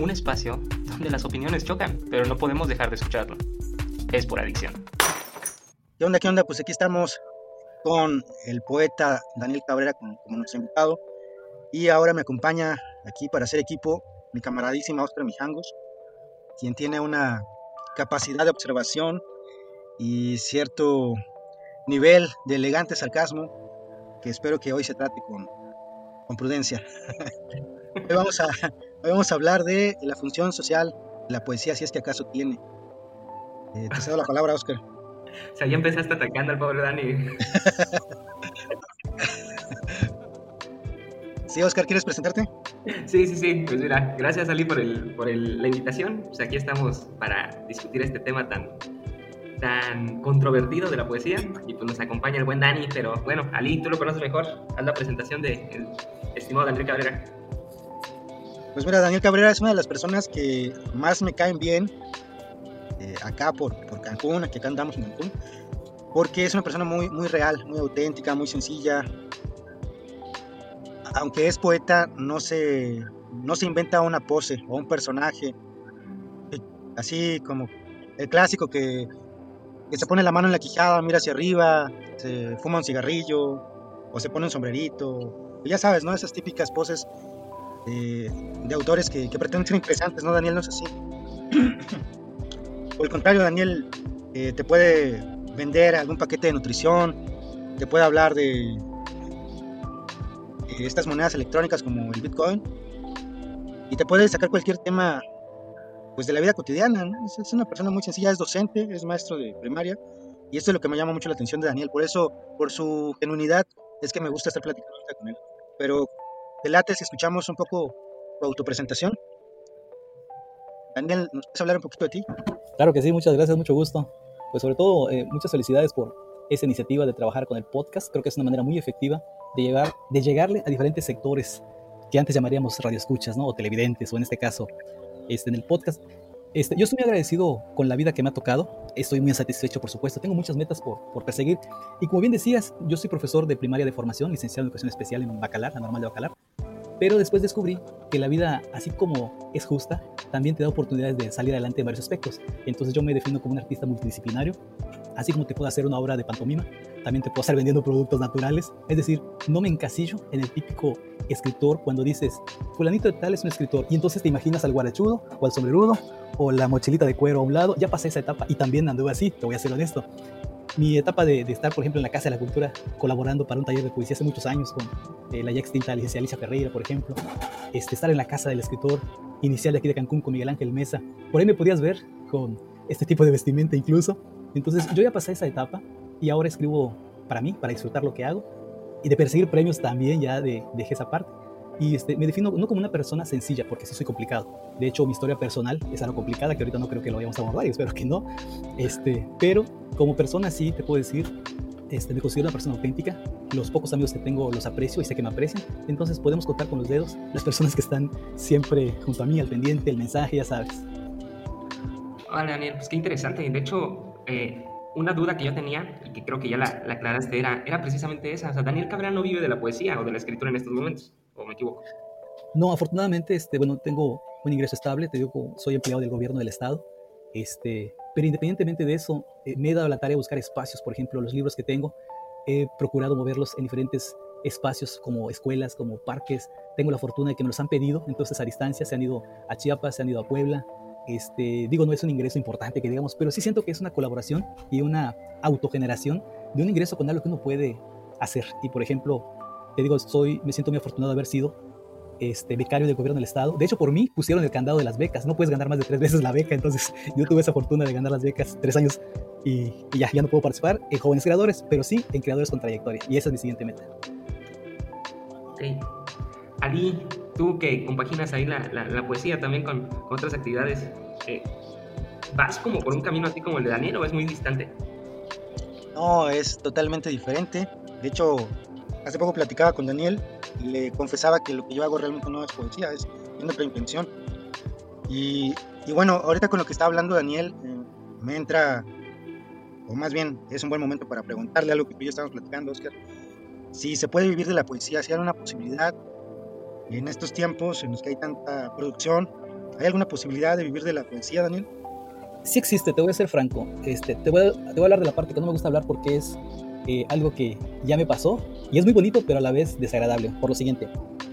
un espacio donde las opiniones chocan, pero no podemos dejar de escucharlo. Es por adicción. ¿Qué onda, qué onda? Pues aquí estamos con el poeta Daniel Cabrera como, nuestro invitado y ahora me acompaña aquí para hacer equipo mi camaradísima Oscar Mijangos, quien tiene una capacidad de observación y cierto nivel de elegante sarcasmo que espero que hoy se trate con, con prudencia. hoy, vamos a, vamos a hablar de la función social de la poesía, si es que acaso tiene. Eh, te cedo la palabra, Oscar. O sea, ya empezaste atacando al pobre Dani. sí, Oscar, ¿quieres presentarte? Sí, sí, sí. Pues mira, gracias Ali por, el, por el, la invitación. Pues aquí estamos para discutir este tema tan, tan controvertido de la poesía. Y pues nos acompaña el buen Dani, pero bueno, Ali, tú lo conoces mejor. Haz la presentación del estimado Daniel Cabrera. Pues mira, Daniel Cabrera es una de las personas que más me caen bien eh, acá por, por Cancún, aquí acá andamos en Cancún, porque es una persona muy, muy real, muy auténtica, muy sencilla. Aunque es poeta, no se, no se inventa una pose o un personaje, así como el clásico que, que se pone la mano en la quijada, mira hacia arriba, se fuma un cigarrillo o se pone un sombrerito. Ya sabes, ¿no? Esas típicas poses de, de autores que, que, pretenden ser interesantes, ¿no? Daniel no es así. Por el contrario, Daniel eh, te puede vender algún paquete de nutrición, te puede hablar de, estas monedas electrónicas como el Bitcoin y te puede sacar cualquier tema pues de la vida cotidiana. Es, una persona muy sencilla, es docente, es maestro de primaria y esto es lo que me llama mucho la atención de Daniel. Por eso, por su genuinidad, es que me gusta estar platicando con él. Pero delate si escuchamos un poco tu autopresentación. Daniel, ¿nos puedes hablar un poquito de ti? Claro que sí, muchas gracias, mucho gusto. Pues sobre todo, eh, muchas felicidades por esa iniciativa de trabajar con el podcast. Creo que es una manera muy efectiva de, llegar, de llegarle a diferentes sectores que antes llamaríamos radioescuchas, ¿no? O televidentes, o en este caso, este, en el podcast. Este, yo estoy muy agradecido con la vida que me ha tocado. Estoy muy satisfecho, por supuesto. Tengo muchas metas por, por perseguir. Y como bien decías, yo soy profesor de primaria de formación, licenciado en educación especial en Bacalar, la normal de Bacalar. Pero después descubrí que la vida, así como es justa, también te da oportunidades de salir adelante en varios aspectos. Entonces yo me defino como un artista multidisciplinario, así como te puedo hacer una obra de pantomima, también te puedo estar vendiendo productos naturales. Es decir, no me encasillo en el típico escritor cuando dices, fulanito de tal es un escritor, y entonces te imaginas al guarachudo o al sombrerudo o la mochilita de cuero a un lado. Ya pasé esa etapa y también anduve así, te voy a ser honesto mi etapa de, estar, por ejemplo, en la Casa de la Cultura, colaborando para un taller de poesía hace muchos años con eh, la ya extinta licenciada Alicia Ferreira, por ejemplo, este, estar en la Casa del Escritor inicial de aquí de Cancún con Miguel Ángel Mesa, por ahí me podías ver con este tipo de vestimenta incluso. Entonces yo ya pasé esa etapa y ahora escribo para mí, para disfrutar lo que hago y de perseguir premios también ya de, dejé esa parte. Y este, me defino no como una persona sencilla, porque sí soy complicado. De hecho, mi historia personal es algo complicada, que ahorita no creo que lo vayamos a abordar y espero que no. Este, pero como persona sí te puedo decir, este, me considero una persona auténtica. Los pocos amigos que tengo los aprecio y sé que me aprecian. Entonces podemos contar con los dedos las personas que están siempre junto a mí, al pendiente, el mensaje, ya sabes. Vale, Daniel, pues qué interesante. De hecho, eh, una duda que yo tenía, y que creo que ya la, la, aclaraste, era, era precisamente esa. O sea, Daniel Cabrera no vive de la poesía o de la escritura en estos momentos, ¿o me equivoco? No, afortunadamente, este, bueno, tengo un ingreso estable, te digo, soy empleado del gobierno del estado, este, pero independientemente de eso, eh, me he dado la tarea de buscar espacios, por ejemplo, los libros que tengo, he procurado moverlos en diferentes espacios como escuelas, como parques, tengo la fortuna de que me los han pedido, entonces a distancia se han ido a Chiapas, se han ido a Puebla, este, digo, no es un ingreso importante que digamos, pero sí siento que es una colaboración y una autogeneración de un ingreso con algo que uno puede hacer. Y por ejemplo, te digo, soy, me siento muy afortunado de haber sido este, becario del gobierno del estado. De hecho, por mí pusieron el candado de las becas. No puedes ganar más de tres veces la beca. Entonces, yo tuve esa fortuna de ganar las becas tres años y, ya, ya no puedo participar en jóvenes creadores, pero sí en creadores con trayectoria. Y esa es mi siguiente meta. Ok. Ali, tú que compaginas ahí la, la, poesía también con, otras actividades, eh, ¿vas como por un camino así como el de Daniel o es muy distante? No, es totalmente diferente. De hecho, hace poco platicaba con Daniel y le confesaba que lo que yo hago realmente no es poesía, es otra intención. Y, y, bueno, ahorita con lo que está hablando Daniel, eh, me entra, o más bien es un buen momento para preguntarle algo que tú y yo estamos platicando, Oscar. Si se puede vivir de la poesía, si hay una posibilidad en estos tiempos en los que hay tanta producción, ¿Hay alguna posibilidad de vivir de la poesía, Daniel? Sí existe, te voy a ser franco. Este, te, voy a, te voy a hablar de la parte que no me gusta hablar porque es eh, algo que ya me pasó y es muy bonito, pero a la vez desagradable. Por lo siguiente,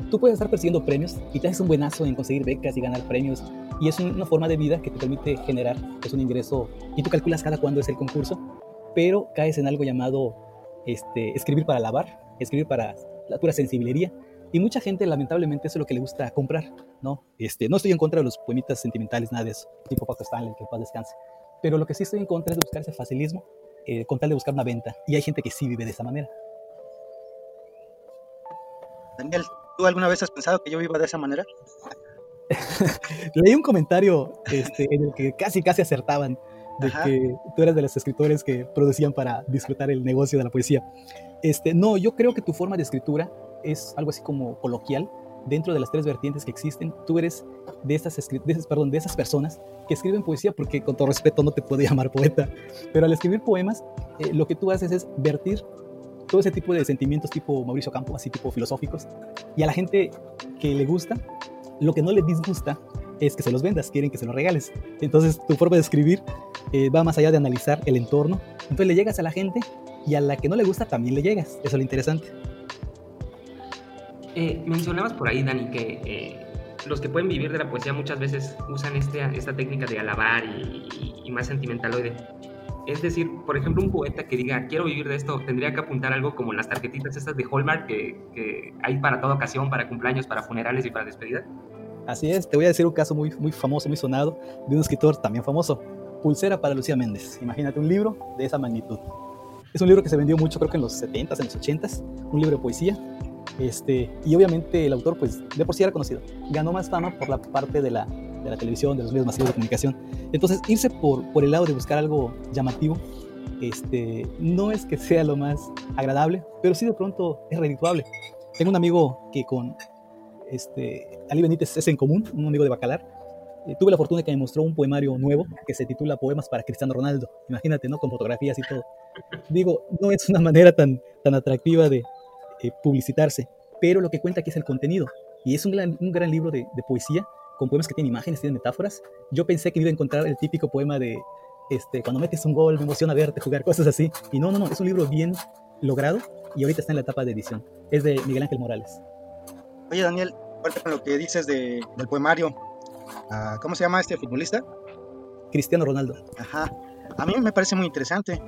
tú puedes estar persiguiendo premios y te haces un buenazo en conseguir becas y ganar premios y es una forma de vida que te permite generar pues, un ingreso y tú calculas cada cuándo es el concurso, pero caes en algo llamado este, escribir para lavar, escribir para la pura sensibilería y mucha gente lamentablemente eso es lo que le gusta comprar, ¿no? Este, no estoy en contra de los poemitas sentimentales, nada de eso, tipo Paco Stanley, que paz descanse, pero lo que sí estoy en contra es de buscar ese facilismo eh, con tal de buscar una venta y hay gente que sí vive de esa manera. Daniel, ¿tú alguna vez has pensado que yo viva de esa manera? Leí un comentario este, en el que casi, casi acertaban de que tú eras de los escritores que producían para disfrutar el negocio de la poesía. Este, no, yo creo que tu forma de escritura es algo así como coloquial dentro de las tres vertientes que existen. Tú eres de esas, de de esas personas que escriben poesía, porque con todo respeto no te puedo llamar poeta, pero al escribir poemas, eh, lo que tú haces es vertir todo ese tipo de sentimientos tipo Mauricio Campo, así tipo filosóficos, y a la gente que le gusta, lo que no le disgusta es que se los vendas, quieren que se los regales. Entonces tu forma de escribir eh, va más allá de analizar el entorno. Entonces le llegas a la gente y a la que no le gusta también le llegas. Eso es lo interesante. Eh, mencionabas por ahí, Dani, que eh, los que pueden vivir de la poesía muchas veces usan este, esta técnica de alabar y, y, más sentimentaloide. Es decir, por ejemplo, un poeta que diga, quiero vivir de esto, tendría que apuntar algo como las tarjetitas estas de Hallmark que, que hay para toda ocasión, para cumpleaños, para funerales y para despedida. Así es, te voy a decir un caso muy, muy famoso, muy sonado, de un escritor también famoso, Pulsera para Lucía Méndez. Imagínate un libro de esa magnitud. Es un libro que se vendió mucho, creo que en los 70s, en los 80s, un libro de poesía. Este, y obviamente el autor, pues de por sí era conocido. Ganó más fama por la parte de la, de la televisión, de los medios masivos de comunicación. Entonces, irse por, por el lado de buscar algo llamativo, este, no es que sea lo más agradable, pero sí de pronto es redituable. Tengo un amigo que con este, Ali Benítez es en común, un amigo de Bacalar. Eh, tuve la fortuna que me mostró un poemario nuevo que se titula Poemas para Cristiano Ronaldo. Imagínate, ¿no? Con fotografías y todo. Digo, no es una manera tan, tan atractiva de eh, publicitarse, pero lo que cuenta aquí es el contenido. Y es un gran, un gran libro de, de, poesía, con poemas que tienen imágenes, tienen metáforas. Yo pensé que iba a encontrar el típico poema de, este, cuando metes un gol, me emociona verte jugar, cosas así. Y no, no, no, es un libro bien logrado y ahorita está en la etapa de edición. Es de Miguel Ángel Morales. Oye, Daniel, aparte con lo que dices de, del poemario, uh, ¿cómo se llama este futbolista? Cristiano Ronaldo. Ajá. A mí me parece muy interesante.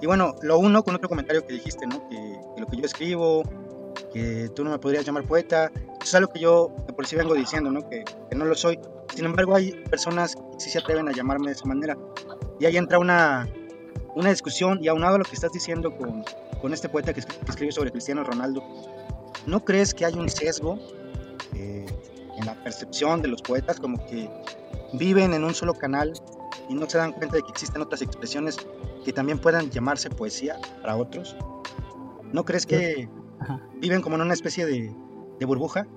Y bueno, lo uno con otro comentario que dijiste, ¿no? Que, que, lo que yo escribo, que tú no me podrías llamar poeta, es algo que yo que por sí vengo diciendo, ¿no? Que, que, no lo soy. Sin embargo, hay personas que sí se atreven a llamarme de esa manera. Y ahí entra una, una discusión, y aunado a lo que estás diciendo con, con este poeta que, que escribe sobre Cristiano Ronaldo, ¿no crees que hay un sesgo eh, en la percepción de los poetas, como que viven en un solo canal y no se dan cuenta de que existen otras expresiones que también puedan llamarse poesía para otros? ¿No crees que Ajá. viven como en una especie de, de, burbuja?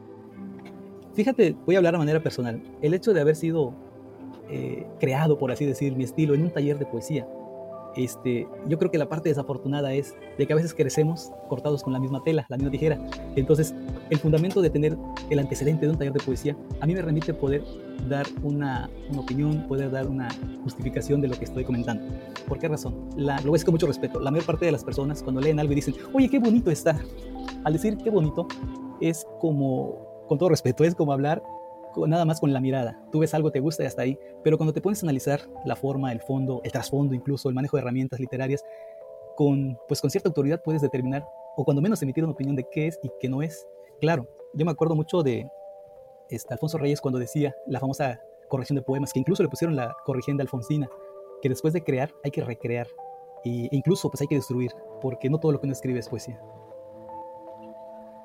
Fíjate, voy a hablar de manera personal. El hecho de haber sido eh, creado, por así decir, mi estilo en un taller de poesía, este, yo creo que la parte desafortunada es de que a veces crecemos cortados con la misma tela, la misma tijera. Entonces, el fundamento de tener el antecedente de un taller de poesía, a mí me remite poder dar una, una opinión, poder dar una justificación de lo que estoy comentando. ¿Por qué razón? La, lo decir con mucho respeto. La mayor parte de las personas cuando leen algo y dicen, oye, qué bonito está. Al decir qué bonito, es como, con todo respeto, es como hablar nada más con la mirada. Tú ves algo, te gusta y hasta ahí. Pero cuando te pones a analizar la forma, el fondo, el trasfondo, incluso el manejo de herramientas literarias, con, pues con cierta autoridad puedes determinar, o cuando menos emitir una opinión de qué es y qué no es. Claro, yo me acuerdo mucho de este, Alfonso Reyes cuando decía la famosa corrección de poemas, que incluso le pusieron la corrigienda alfonsina, que después de crear hay que recrear, e incluso pues hay que destruir, porque no todo lo que uno escribe es poesía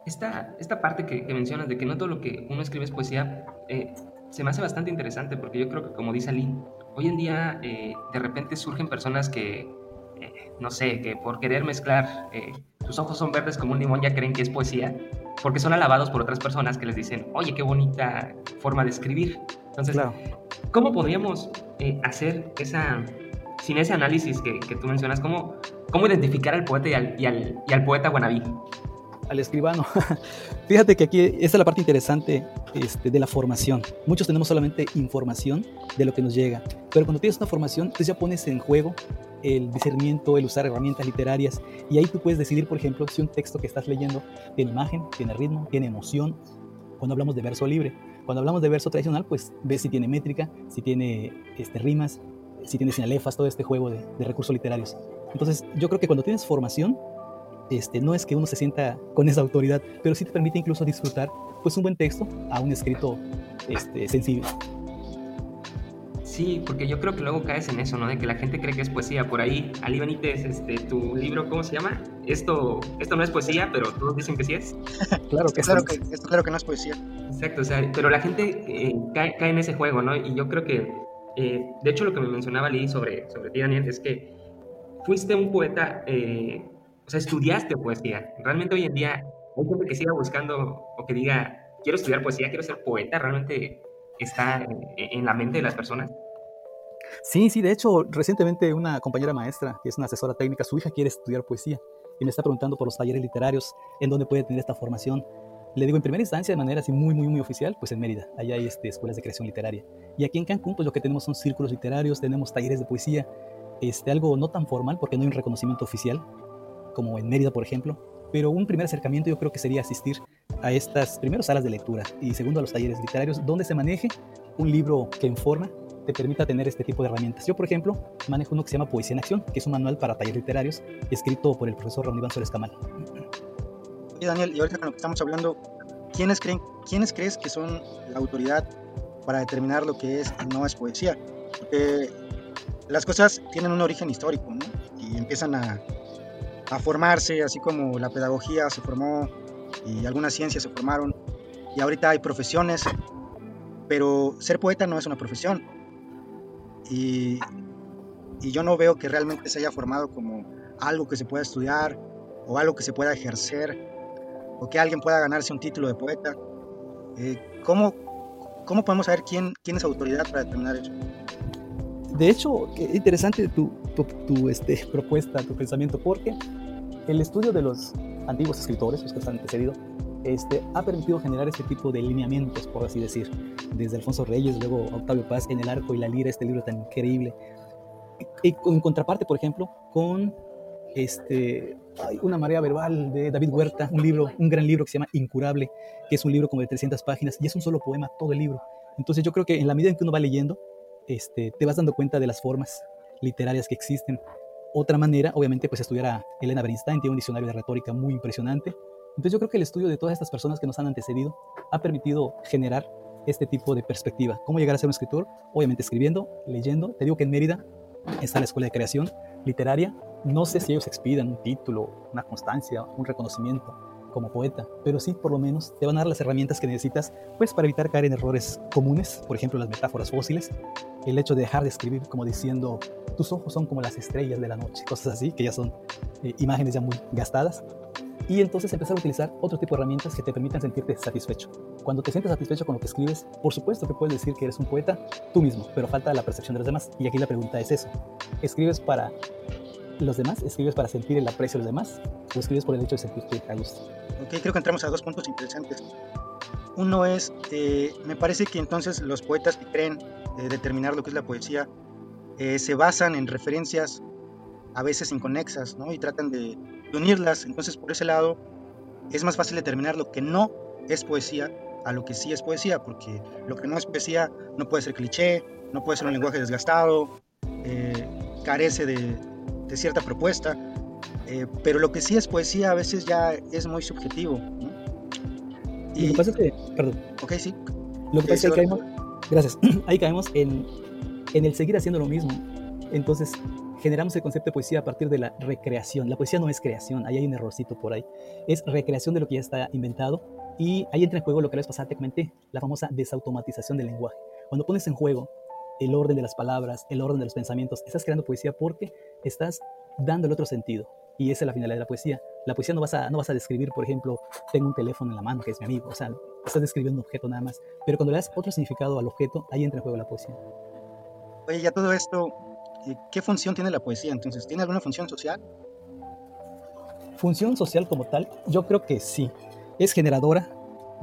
esta, esta parte que, que, mencionas de que no todo lo que uno escribe es poesía, eh, se me hace bastante interesante porque yo creo que como dice Ali, hoy en día eh, de repente surgen personas que, eh, no sé, que por querer mezclar tus ojos son verdes como un limón ya creen que es poesía, porque son alabados por otras personas que les dicen, oye, qué bonita forma de escribir. Entonces, claro. ¿cómo podríamos hacer esa, sin ese análisis que, que, tú mencionas, cómo, cómo identificar al poeta y al, y al, y al poeta wannabe? Al escribano. Fíjate que aquí esta es la parte interesante este, de la formación. Muchos tenemos solamente información de lo que nos llega, pero cuando tienes una formación, tú ya pones en juego el discernimiento, el usar herramientas literarias, y ahí tú puedes decidir, por ejemplo, si un texto que estás leyendo tiene imagen, tiene ritmo, tiene emoción, cuando hablamos de verso libre. Cuando hablamos de verso tradicional, pues ves si tiene métrica, si tiene este, rimas, si tiene sinalefas, todo este juego de, de recursos literarios. Entonces, yo creo que cuando tienes formación, este, no es que uno se sienta con esa autoridad, pero sí te permite incluso disfrutar pues un buen texto a un escrito este, sensible. Sí, porque yo creo que luego caes en eso, ¿no? De que la gente cree que es poesía. Por ahí, Ali Benítez, este, tu libro, ¿cómo se llama? Esto, esto no es poesía, pero todos dicen que sí es. claro que claro que, esto claro que no es poesía. Exacto, o sea, pero la gente eh, cae, cae, en ese juego, ¿no? Y yo creo que, eh, de hecho, lo que me mencionaba Ali sobre, sobre ti, Daniel, es que fuiste un poeta eh, o sea, estudiaste poesía. Realmente hoy en día hay gente que siga buscando o que diga, quiero estudiar poesía, quiero ser poeta, realmente está en, la mente de las personas. Sí, sí, de hecho, recientemente una compañera maestra, que es una asesora técnica, su hija quiere estudiar poesía y me está preguntando por los talleres literarios, en dónde puede tener esta formación. Le digo, en primera instancia, de manera así muy, muy, muy oficial, pues en Mérida. Allá hay este, escuelas de creación literaria. Y aquí en Cancún, pues lo que tenemos son círculos literarios, tenemos talleres de poesía, este, algo no tan formal porque no hay un reconocimiento oficial, como en Mérida, por ejemplo. Pero un primer acercamiento yo creo que sería asistir a estas primeras salas de lectura y segundo a los talleres literarios donde se maneje un libro que en forma te permita tener este tipo de herramientas. Yo, por ejemplo, manejo uno que se llama Poesía en Acción, que es un manual para talleres literarios escrito por el profesor Ron Iván Suárez Camal. Oye, Daniel, y ahorita con lo que estamos hablando, ¿quiénes, creen, ¿quiénes crees que son la autoridad para determinar lo que es y no es poesía? Porque las cosas tienen un origen histórico, ¿no? Y empiezan a, a formarse, así como la pedagogía se formó y algunas ciencias se formaron, y ahorita hay profesiones, pero ser poeta no es una profesión. Y, y yo no veo que realmente se haya formado como algo que se pueda estudiar o algo que se pueda ejercer o que alguien pueda ganarse un título de poeta. Eh, ¿cómo, ¿Cómo podemos saber quién, quién es autoridad para determinar eso? De hecho, es interesante tu, tu, este, propuesta, tu pensamiento, porque el estudio de los antiguos escritores, los que han antecedido, este, ha permitido generar este tipo de lineamientos, por así decir, desde Alfonso Reyes, luego Octavio Paz en El Arco y la Lira, este libro tan increíble. Y en contraparte, por ejemplo, con este, una marea verbal de David Huerta, un libro, un gran libro que se llama Incurable, que es un libro como de 300 páginas y es un solo poema todo el libro. Entonces yo creo que en la medida en que uno va leyendo, este, te vas dando cuenta de las formas literarias que existen. Otra manera, obviamente, pues estudiar a Elena Bernstein, tiene un diccionario de retórica muy impresionante. Entonces yo creo que el estudio de todas estas personas que nos han antecedido ha permitido generar este tipo de perspectiva. ¿Cómo llegar a ser un escritor? Obviamente escribiendo, leyendo. Te digo que en Mérida está la Escuela de Creación Literaria. No sé si ellos expidan un título, una constancia, un reconocimiento, como poeta, pero sí por lo menos te van a dar las herramientas que necesitas pues para evitar caer en errores comunes, por ejemplo las metáforas fósiles, el hecho de dejar de escribir como diciendo tus ojos son como las estrellas de la noche, cosas así que ya son eh, imágenes ya muy gastadas. Y entonces empezar a utilizar otro tipo de herramientas que te permitan sentirte satisfecho. Cuando te sientes satisfecho con lo que escribes, por supuesto que puedes decir que eres un poeta tú mismo, pero falta la percepción de los demás. Y aquí la pregunta es eso. ¿Escribes para los demás? ¿Escribes para sentir el aprecio de los demás? ¿O escribes por el hecho de sentirte a gusto? Ok, creo que entramos a dos puntos interesantes. Uno es, eh, me parece que entonces los poetas creen eh, determinar lo que es la poesía eh, se basan en referencias a veces inconexas, ¿no? Y tratan de, unirlas. Entonces, por ese lado, es más fácil determinar lo que no es poesía a lo que sí es poesía, porque lo que no es poesía no puede ser cliché, no puede ser un lenguaje desgastado, carece de, de cierta propuesta, eh, pero lo que sí es poesía a veces ya es muy subjetivo. Y, lo que pasa es que, perdón. Ok, sí. Lo que pasa es que caemos, gracias, ahí caemos en, en el seguir haciendo lo mismo. Entonces, generamos el concepto de poesía a partir de la recreación. La poesía no es creación, ahí hay un errorcito por ahí. Es recreación de lo que ya está inventado y ahí entra en juego lo que les pasaba, te comenté, la famosa desautomatización del lenguaje. Cuando pones en juego el orden de las palabras, el orden de los pensamientos, estás creando poesía porque estás dándole otro sentido. Y esa es la finalidad de la poesía. La poesía no vas a, no vas a describir, por ejemplo, tengo un teléfono en la mano que es mi amigo. O sea, estás describiendo un objeto nada más. Pero cuando le das otro significado al objeto, ahí entra en juego la poesía. Oye, ya todo esto, eh, ¿qué función tiene la poesía entonces? ¿Tiene alguna función social? Función social como tal, yo creo que sí. Es generadora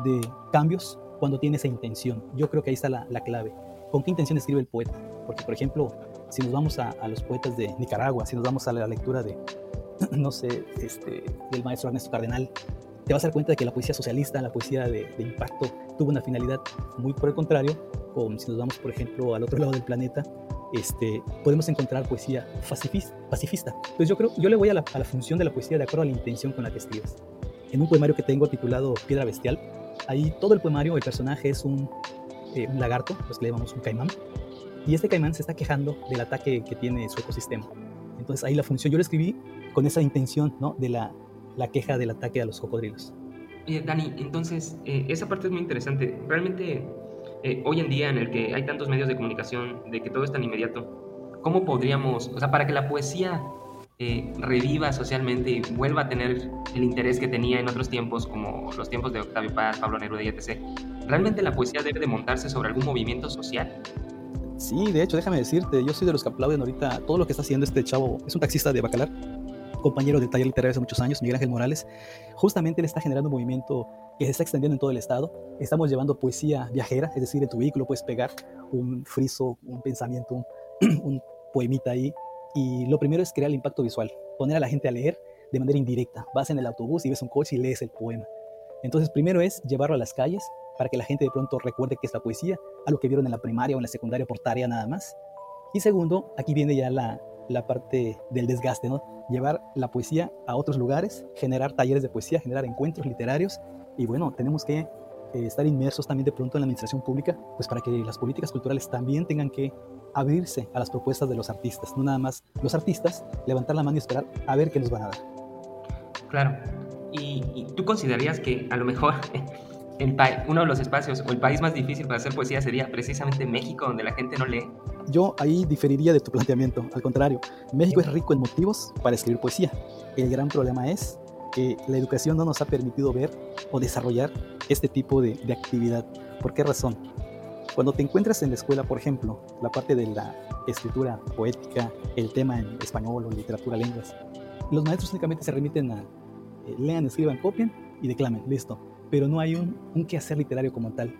de cambios cuando tiene esa intención. Yo creo que ahí está la, clave. ¿Con qué intención escribe el poeta? Porque, por ejemplo, si nos vamos a, los poetas de Nicaragua, si nos vamos a la lectura de, no sé, este, del maestro Ernesto Cardenal, te vas a dar cuenta de que la poesía socialista, la poesía de, impacto, tuvo una finalidad muy por el contrario, como si nos vamos, por ejemplo, al otro lado del planeta, este, podemos encontrar poesía pacifista. Entonces yo creo, yo le voy a la, función de la poesía de acuerdo a la intención con la que escribes. En un poemario que tengo titulado Piedra Bestial, Ahí todo el poemario, el personaje es un, eh, lagarto, los que le llamamos un caimán, y este caimán se está quejando del ataque que tiene su ecosistema. Entonces ahí la función, yo lo escribí con esa intención, ¿no? De la, la queja del ataque a los cocodrilos. Oye, Dani, entonces, eh, esa parte es muy interesante. Realmente, eh, hoy en día en el que hay tantos medios de comunicación, de que todo es tan inmediato, ¿cómo podríamos, o sea, para que la poesía eh, reviva socialmente y vuelva a tener el interés que tenía en otros tiempos, como los tiempos de Octavio Paz, Pablo Neruda y etc. ¿Realmente la poesía debe de montarse sobre algún movimiento social? Sí, de hecho, déjame decirte, yo soy de los que aplauden ahorita todo lo que está haciendo este chavo. Es un taxista de Bacalar, compañero del taller literario hace muchos años, Miguel Ángel Morales. Justamente él está generando un movimiento que se está extendiendo en todo el estado. Estamos llevando poesía viajera, es decir, en tu vehículo puedes pegar un friso, un pensamiento, un, un poemita ahí y lo primero es crear el impacto visual, poner a la gente a leer de manera indirecta. Vas en el autobús y ves un coche y lees el poema. Entonces, primero es llevarlo a las calles para que la gente de pronto recuerde que es la poesía, a lo que vieron en la primaria o en la secundaria por tarea nada más. Y segundo, aquí viene ya la, la parte del desgaste, ¿no? Llevar la poesía a otros lugares, generar talleres de poesía, generar encuentros literarios. Y bueno, tenemos que eh, estar inmersos también de pronto en la administración pública, pues para que las políticas culturales también tengan que abrirse a las propuestas de los artistas, no nada más los artistas levantar la mano y esperar a ver qué nos van a dar. Claro, y, tú considerarías que a lo mejor el uno de los espacios o el país más difícil para hacer poesía sería precisamente México, donde la gente no lee. Yo ahí diferiría de tu planteamiento, al contrario, México es rico en motivos para escribir poesía. El gran problema es que la educación no nos ha permitido ver o desarrollar este tipo de, de actividad. ¿Por qué razón? Cuando te encuentras en la escuela, por ejemplo, la parte de la escritura poética, el tema en español o literatura, lenguas, los maestros únicamente se remiten a eh, lean, escriban, copien y declamen, listo. Pero no hay un, un quehacer literario como tal.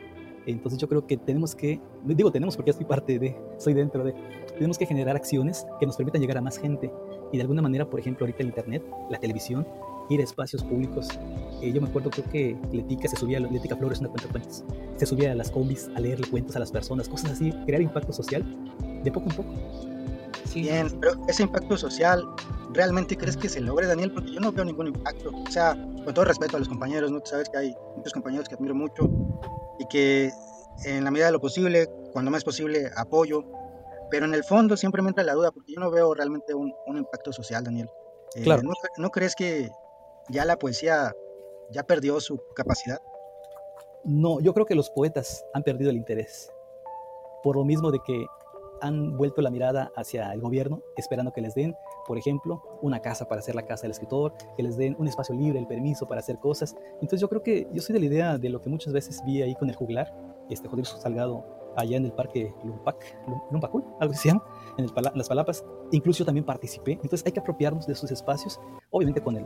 Entonces yo creo que tenemos que, digo tenemos porque ya estoy parte de, soy dentro de, tenemos que generar acciones que nos permitan llegar a más gente. Y de alguna manera, por ejemplo, ahorita el Internet, la televisión, ir a espacios públicos. Eh, yo me acuerdo, creo que Letica se subía, Letica Flores, una cuenta cuentos, se subía a las combis a leerle cuentos a las personas, cosas así, crear impacto social de poco en poco. Sí. Bien, pero ese impacto social, ¿realmente crees que se logre, Daniel? Porque yo no veo ningún impacto. O sea, con todo respeto a los compañeros, ¿no? Tú sabes que hay muchos compañeros que admiro mucho y que en la medida de lo posible, cuando más posible, apoyo. Pero en el fondo siempre me entra la duda porque yo no veo realmente un, un impacto social, Daniel. Eh, claro. ¿no, ¿No crees que ya la poesía ya perdió su capacidad? No, yo creo que los poetas han perdido el interés. Por lo mismo de que han vuelto la mirada hacia el gobierno, esperando que les den, por ejemplo, una casa para hacer la casa del escritor, que les den un espacio libre, el permiso para hacer cosas. Entonces yo creo que yo soy de la idea de lo que muchas veces vi ahí con el juglar, este Rodrigo Salgado, allá en el parque Lumpac, Lumpacul, algo así se llama, en, las Palapas. Incluso yo también participé. Entonces hay que apropiarnos de esos espacios, obviamente con el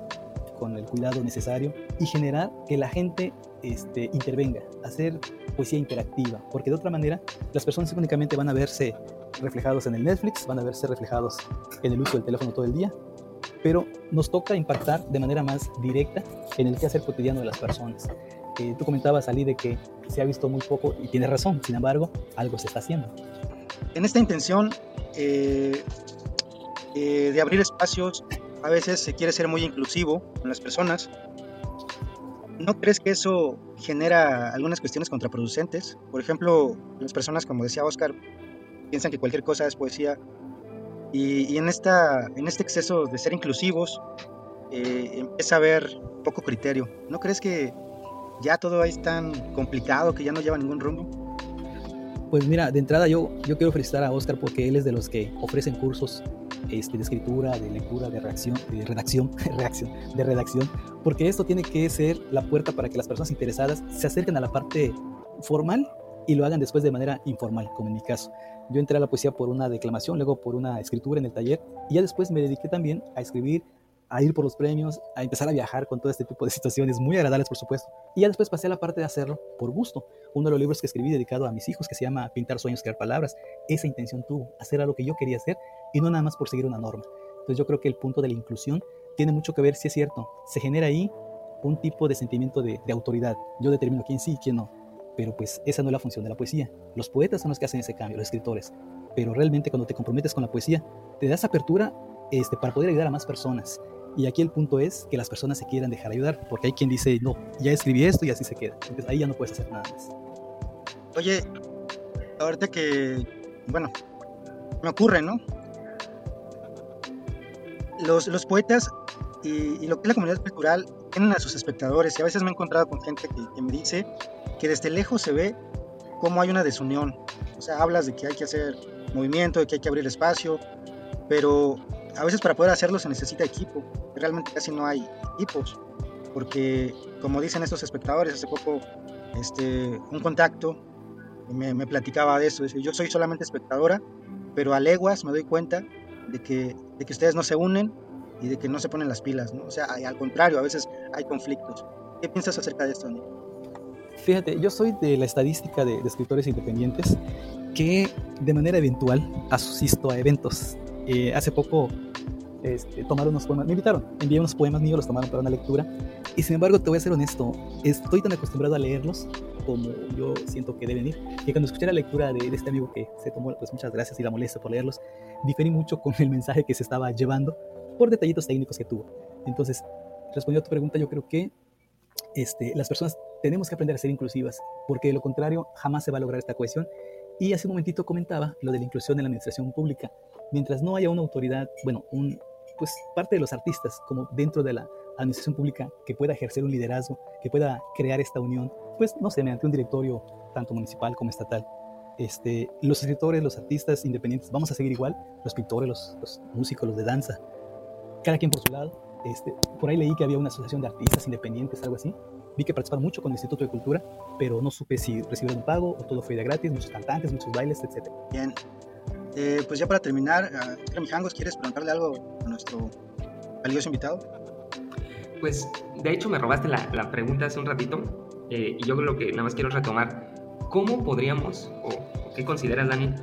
con el cuidado necesario y generar que la gente este, intervenga, hacer poesía interactiva, porque de otra manera las personas únicamente van a verse reflejados en el Netflix, van a verse reflejados en el uso del teléfono todo el día, pero nos toca impactar de manera más directa en el quehacer cotidiano de las personas. Eh, tú comentabas, Ali, de que se ha visto muy poco y tienes razón, sin embargo, algo se está haciendo. En esta intención eh, eh, de abrir espacios a veces se quiere ser muy inclusivo con las personas. ¿No crees que eso genera algunas cuestiones contraproducentes? Por ejemplo, las personas, como decía Oscar, piensan que cualquier cosa es poesía y, en, esta, en este exceso de ser inclusivos eh, empieza a haber poco criterio. ¿No crees que ya todo es tan complicado que ya no lleva ningún rumbo? Pues mira, de entrada yo, yo quiero felicitar a Oscar porque él es de los que ofrecen cursos este, de escritura, de lectura, de reacción, de redacción, reacción, de redacción, porque esto tiene que ser la puerta para que las personas interesadas se acerquen a la parte formal y lo hagan después de manera informal, como en mi caso. Yo entré a la poesía por una declamación, luego por una escritura en el taller y ya después me dediqué también a escribir a ir por los premios, a empezar a viajar con todo este tipo de situaciones muy agradables, por supuesto. Y ya después pasé a la parte de hacerlo por gusto. Uno de los libros que escribí dedicado a mis hijos, que se llama Pintar sueños, crear palabras, esa intención tuvo, hacer algo que yo quería hacer y no nada más por seguir una norma. Entonces yo creo que el punto de la inclusión tiene mucho que ver, si es cierto, se genera ahí un tipo de sentimiento de, de autoridad. Yo determino quién sí y quién no. Pero pues esa no es la función de la poesía. Los poetas son los que hacen ese cambio, los escritores. Pero realmente cuando te comprometes con la poesía, te das apertura este, para poder ayudar a más personas. Y aquí el punto es que las personas se quieran dejar ayudar, porque hay quien dice, no, ya escribí esto y así se queda. Entonces ahí ya no puedes hacer nada más. Oye, ahorita que, bueno, me ocurre, ¿no? Los, los poetas y, y, lo que es la comunidad cultural tienen a sus espectadores y a veces me he encontrado con gente que, que me dice que desde lejos se ve cómo hay una desunión. O sea, hablas de que hay que hacer movimiento, de que hay que abrir espacio, pero a veces para poder hacerlo se necesita equipo. Realmente casi no hay equipos, porque como dicen estos espectadores, hace poco este, un contacto me, me platicaba de eso. Yo soy solamente espectadora, pero a leguas me doy cuenta de que, de que ustedes no se unen y de que no se ponen las pilas. ¿no? O sea, al contrario, a veces hay conflictos. ¿Qué piensas acerca de esto, Nick? Fíjate, yo soy de la estadística de, de, escritores independientes que de manera eventual asisto a eventos. Eh, hace poco este, tomaron unos poemas, me invitaron, envié unos poemas míos, los tomaron para una lectura. Y sin embargo, te voy a ser honesto, estoy tan acostumbrado a leerlos como yo siento que deben ir, que cuando escuché la lectura de, de este amigo que se tomó, pues muchas gracias y la molesta por leerlos, diferí mucho con el mensaje que se estaba llevando por detallitos técnicos que tuvo. Entonces, respondiendo a tu pregunta, yo creo que este, las personas tenemos que aprender a ser inclusivas, porque de lo contrario jamás se va a lograr esta cohesión. Y hace un momentito comentaba lo de la inclusión en la administración pública. Mientras no haya una autoridad, bueno, un, pues parte de los artistas como dentro de la administración pública que pueda ejercer un liderazgo, que pueda crear esta unión, pues no sé, mediante un directorio tanto municipal como estatal. Este, los escritores, los artistas independientes, vamos a seguir igual, los pintores, los, los músicos, los de danza, cada quien por su lado. Este, por ahí leí que había una asociación de artistas independientes, algo así, vi que participaron mucho con el Instituto de Cultura, pero no supe si recibieron un pago o todo fue de gratis, muchos cantantes, muchos bailes, etc. Bien, eh, pues ya para terminar, uh, Mijangos, ¿quieres preguntarle algo a nuestro valioso invitado? Pues de hecho me robaste la, la pregunta hace un ratito eh, y yo lo que nada más quiero retomar, ¿cómo podríamos, o qué consideras Dani,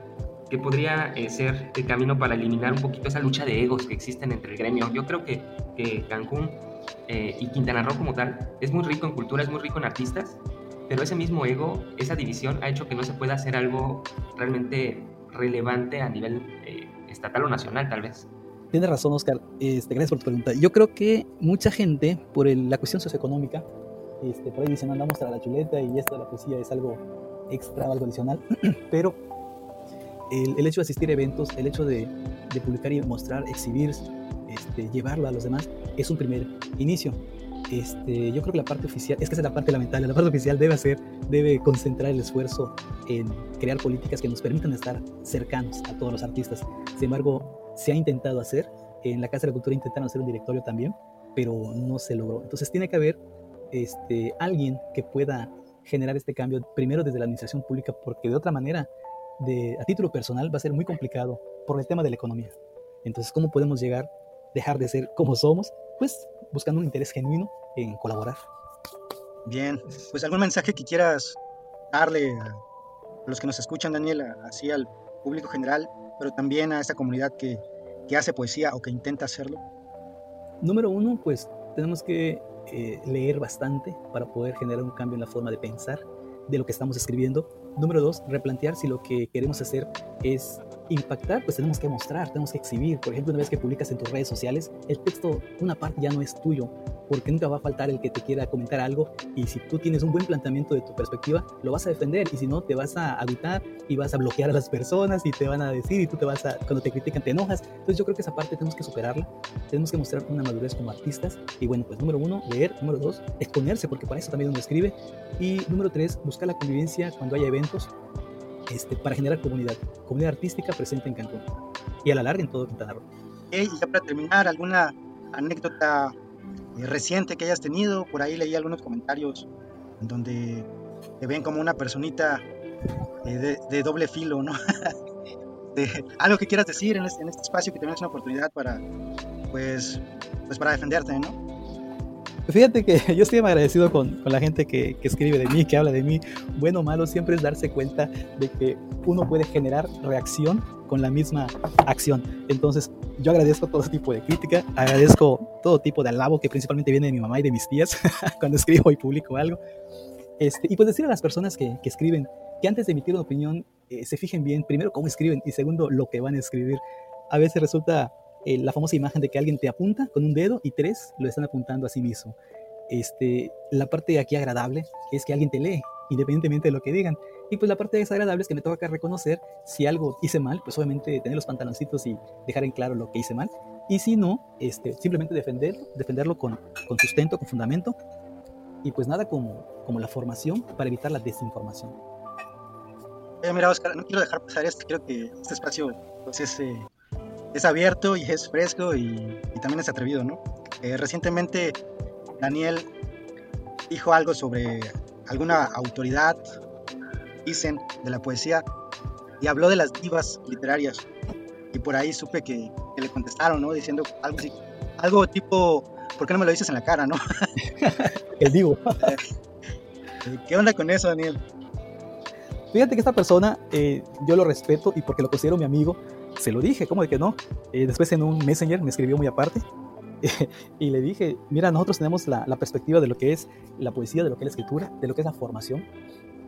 que podría eh, ser el camino para eliminar un poquito esa lucha de egos que existen entre el gremio? Yo creo que, que Cancún eh, y Quintana Roo como tal es muy rico en cultura, es muy rico en artistas, pero ese mismo ego, esa división ha hecho que no se pueda hacer algo realmente relevante a nivel eh, estatal o nacional tal vez. Tienes razón, Oscar. Este, gracias por tu pregunta. Yo creo que mucha gente, por la cuestión socioeconómica, este, por ahí dicen, andamos tras la chuleta y esto de la poesía es algo extra, algo adicional, pero el, hecho de asistir a eventos, el hecho de, de publicar y mostrar, exhibir, este, llevarlo a los demás, es un primer inicio. Este, yo creo que la parte oficial, es que es la parte lamentable, la parte oficial debe hacer, debe concentrar el esfuerzo en crear políticas que nos permitan estar cercanos a todos los artistas. Sin embargo, se ha intentado hacer, en la Casa de la Cultura intentaron hacer un directorio también, pero no se logró. Entonces tiene que haber este, alguien que pueda generar este cambio, primero desde la administración pública, porque de otra manera, de, a título personal, va a ser muy complicado por el tema de la economía. Entonces, ¿cómo podemos llegar, dejar de ser como somos? Pues buscando un interés genuino en colaborar. Bien, pues algún mensaje que quieras darle a los que nos escuchan, Daniel, así al público general, pero también a esta comunidad que, que hace poesía o que intenta hacerlo. Número uno, pues tenemos que eh, leer bastante para poder generar un cambio en la forma de pensar de lo que estamos escribiendo. Número dos, replantear si lo que queremos hacer es impactar, pues tenemos que mostrar, tenemos que exhibir. Por ejemplo, una vez que publicas en tus redes sociales, el texto, una parte ya no es tuyo, porque nunca va a faltar el que te quiera comentar algo. Y si tú tienes un buen planteamiento de tu perspectiva, lo vas a defender. Y si no, te vas a habitar y vas a bloquear a las personas y te van a decir y tú te vas a, cuando te critican, te enojas. Entonces yo creo que esa parte tenemos que superarla, tenemos que mostrar una madurez como artistas. Y bueno, pues número uno, leer, número dos, exponerse, porque para eso también uno escribe. Y número tres, buscar la convivencia cuando haya eventos este, para generar comunidad, comunidad artística presente en Cancún y a la larga en todo Quintana Roo. Y ya para terminar, ¿alguna anécdota eh, reciente que hayas tenido? Por ahí leí algunos comentarios en donde te ven como una personita eh, de, doble filo, ¿no? de, algo que quieras decir en este, este, espacio que tenemos una oportunidad para, pues, pues para defenderte, ¿no? Fíjate que yo estoy agradecido con, con la gente que, que, escribe de mí, que habla de mí. Bueno o malo, siempre es darse cuenta de que uno puede generar reacción con la misma acción. Entonces, yo agradezco todo tipo de crítica, agradezco todo tipo de alabo que principalmente viene de mi mamá y de mis tías cuando escribo y publico algo. Este, y pues decir a las personas que, que escriben que antes de emitir una opinión eh, se fijen bien, primero, cómo escriben y segundo, lo que van a escribir. A veces resulta eh, la famosa imagen de que alguien te apunta con un dedo y tres lo están apuntando a sí mismo. Este, la parte aquí agradable es que alguien te lee, independientemente de lo que digan. Y pues la parte desagradable es que me toca reconocer si algo hice mal, pues obviamente tener los pantaloncitos y dejar en claro lo que hice mal. Y si no, este, simplemente defenderlo, defenderlo con, con sustento, con fundamento. Y pues nada como, como la formación para evitar la desinformación. Eh, mira, Oscar, no quiero dejar pasar esto. Creo que este espacio pues, es, eh, es abierto y es fresco y, y también es atrevido, ¿no? Eh, recientemente Daniel dijo algo sobre alguna autoridad, dicen, de la poesía, y habló de las divas literarias. Y por ahí supe que, que le contestaron, ¿no? Diciendo algo así, algo tipo, ¿por qué no me lo dices en la cara, no? El digo. ¿Qué onda con eso, Daniel? Fíjate que esta persona eh, yo lo respeto y porque lo considero mi amigo, se lo dije, ¿cómo de que no? Eh, después en un messenger me escribió muy aparte y le dije, mira, nosotros tenemos la, la, perspectiva de lo que es la poesía, de lo que es la escritura, de lo que es la formación.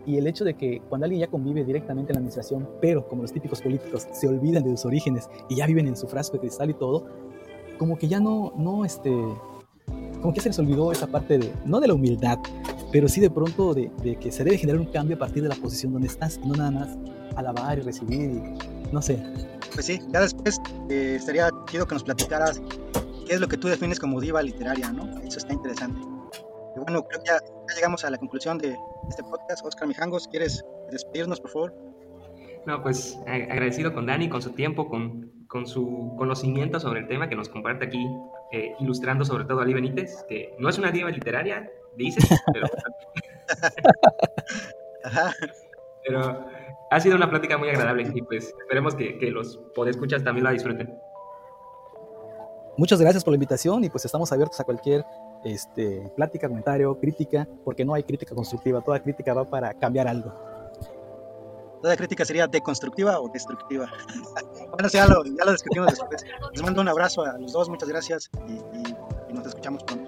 Y el hecho de que cuando alguien ya convive directamente en la administración, pero como los típicos políticos se olvidan de sus orígenes y ya viven en su frasco de cristal y todo, como que ya no, no, este, como que se les olvidó esa parte de, no de la humildad, pero sí de pronto de, de, que se debe generar un cambio a partir de la posición donde estás, no nada más alabar y recibir, y, no sé. Pues sí, ya después eh, estaría chido que nos platicaras qué es lo que tú defines como diva literaria, ¿no? Eso está interesante. Y bueno, creo que ya, ya llegamos a la conclusión de este podcast. Oscar Mijangos, ¿quieres despedirnos, por favor? No, pues agradecido con Dani, con su tiempo, con, con su conocimiento sobre el tema que nos comparte aquí, eh, ilustrando sobre todo a Ali Benítez, que no es una diva literaria, dice, pero... pero ha sido una plática muy agradable y pues esperemos que, que los podescuchas también la disfruten. Muchas gracias por la invitación y pues estamos abiertos a cualquier este, plática, comentario, crítica, porque no hay crítica constructiva, toda crítica va para cambiar algo. Toda crítica sería deconstructiva o destructiva. bueno, ya lo, ya lo discutimos después. Les mando un abrazo a los dos, muchas gracias y, y, nos escuchamos pronto.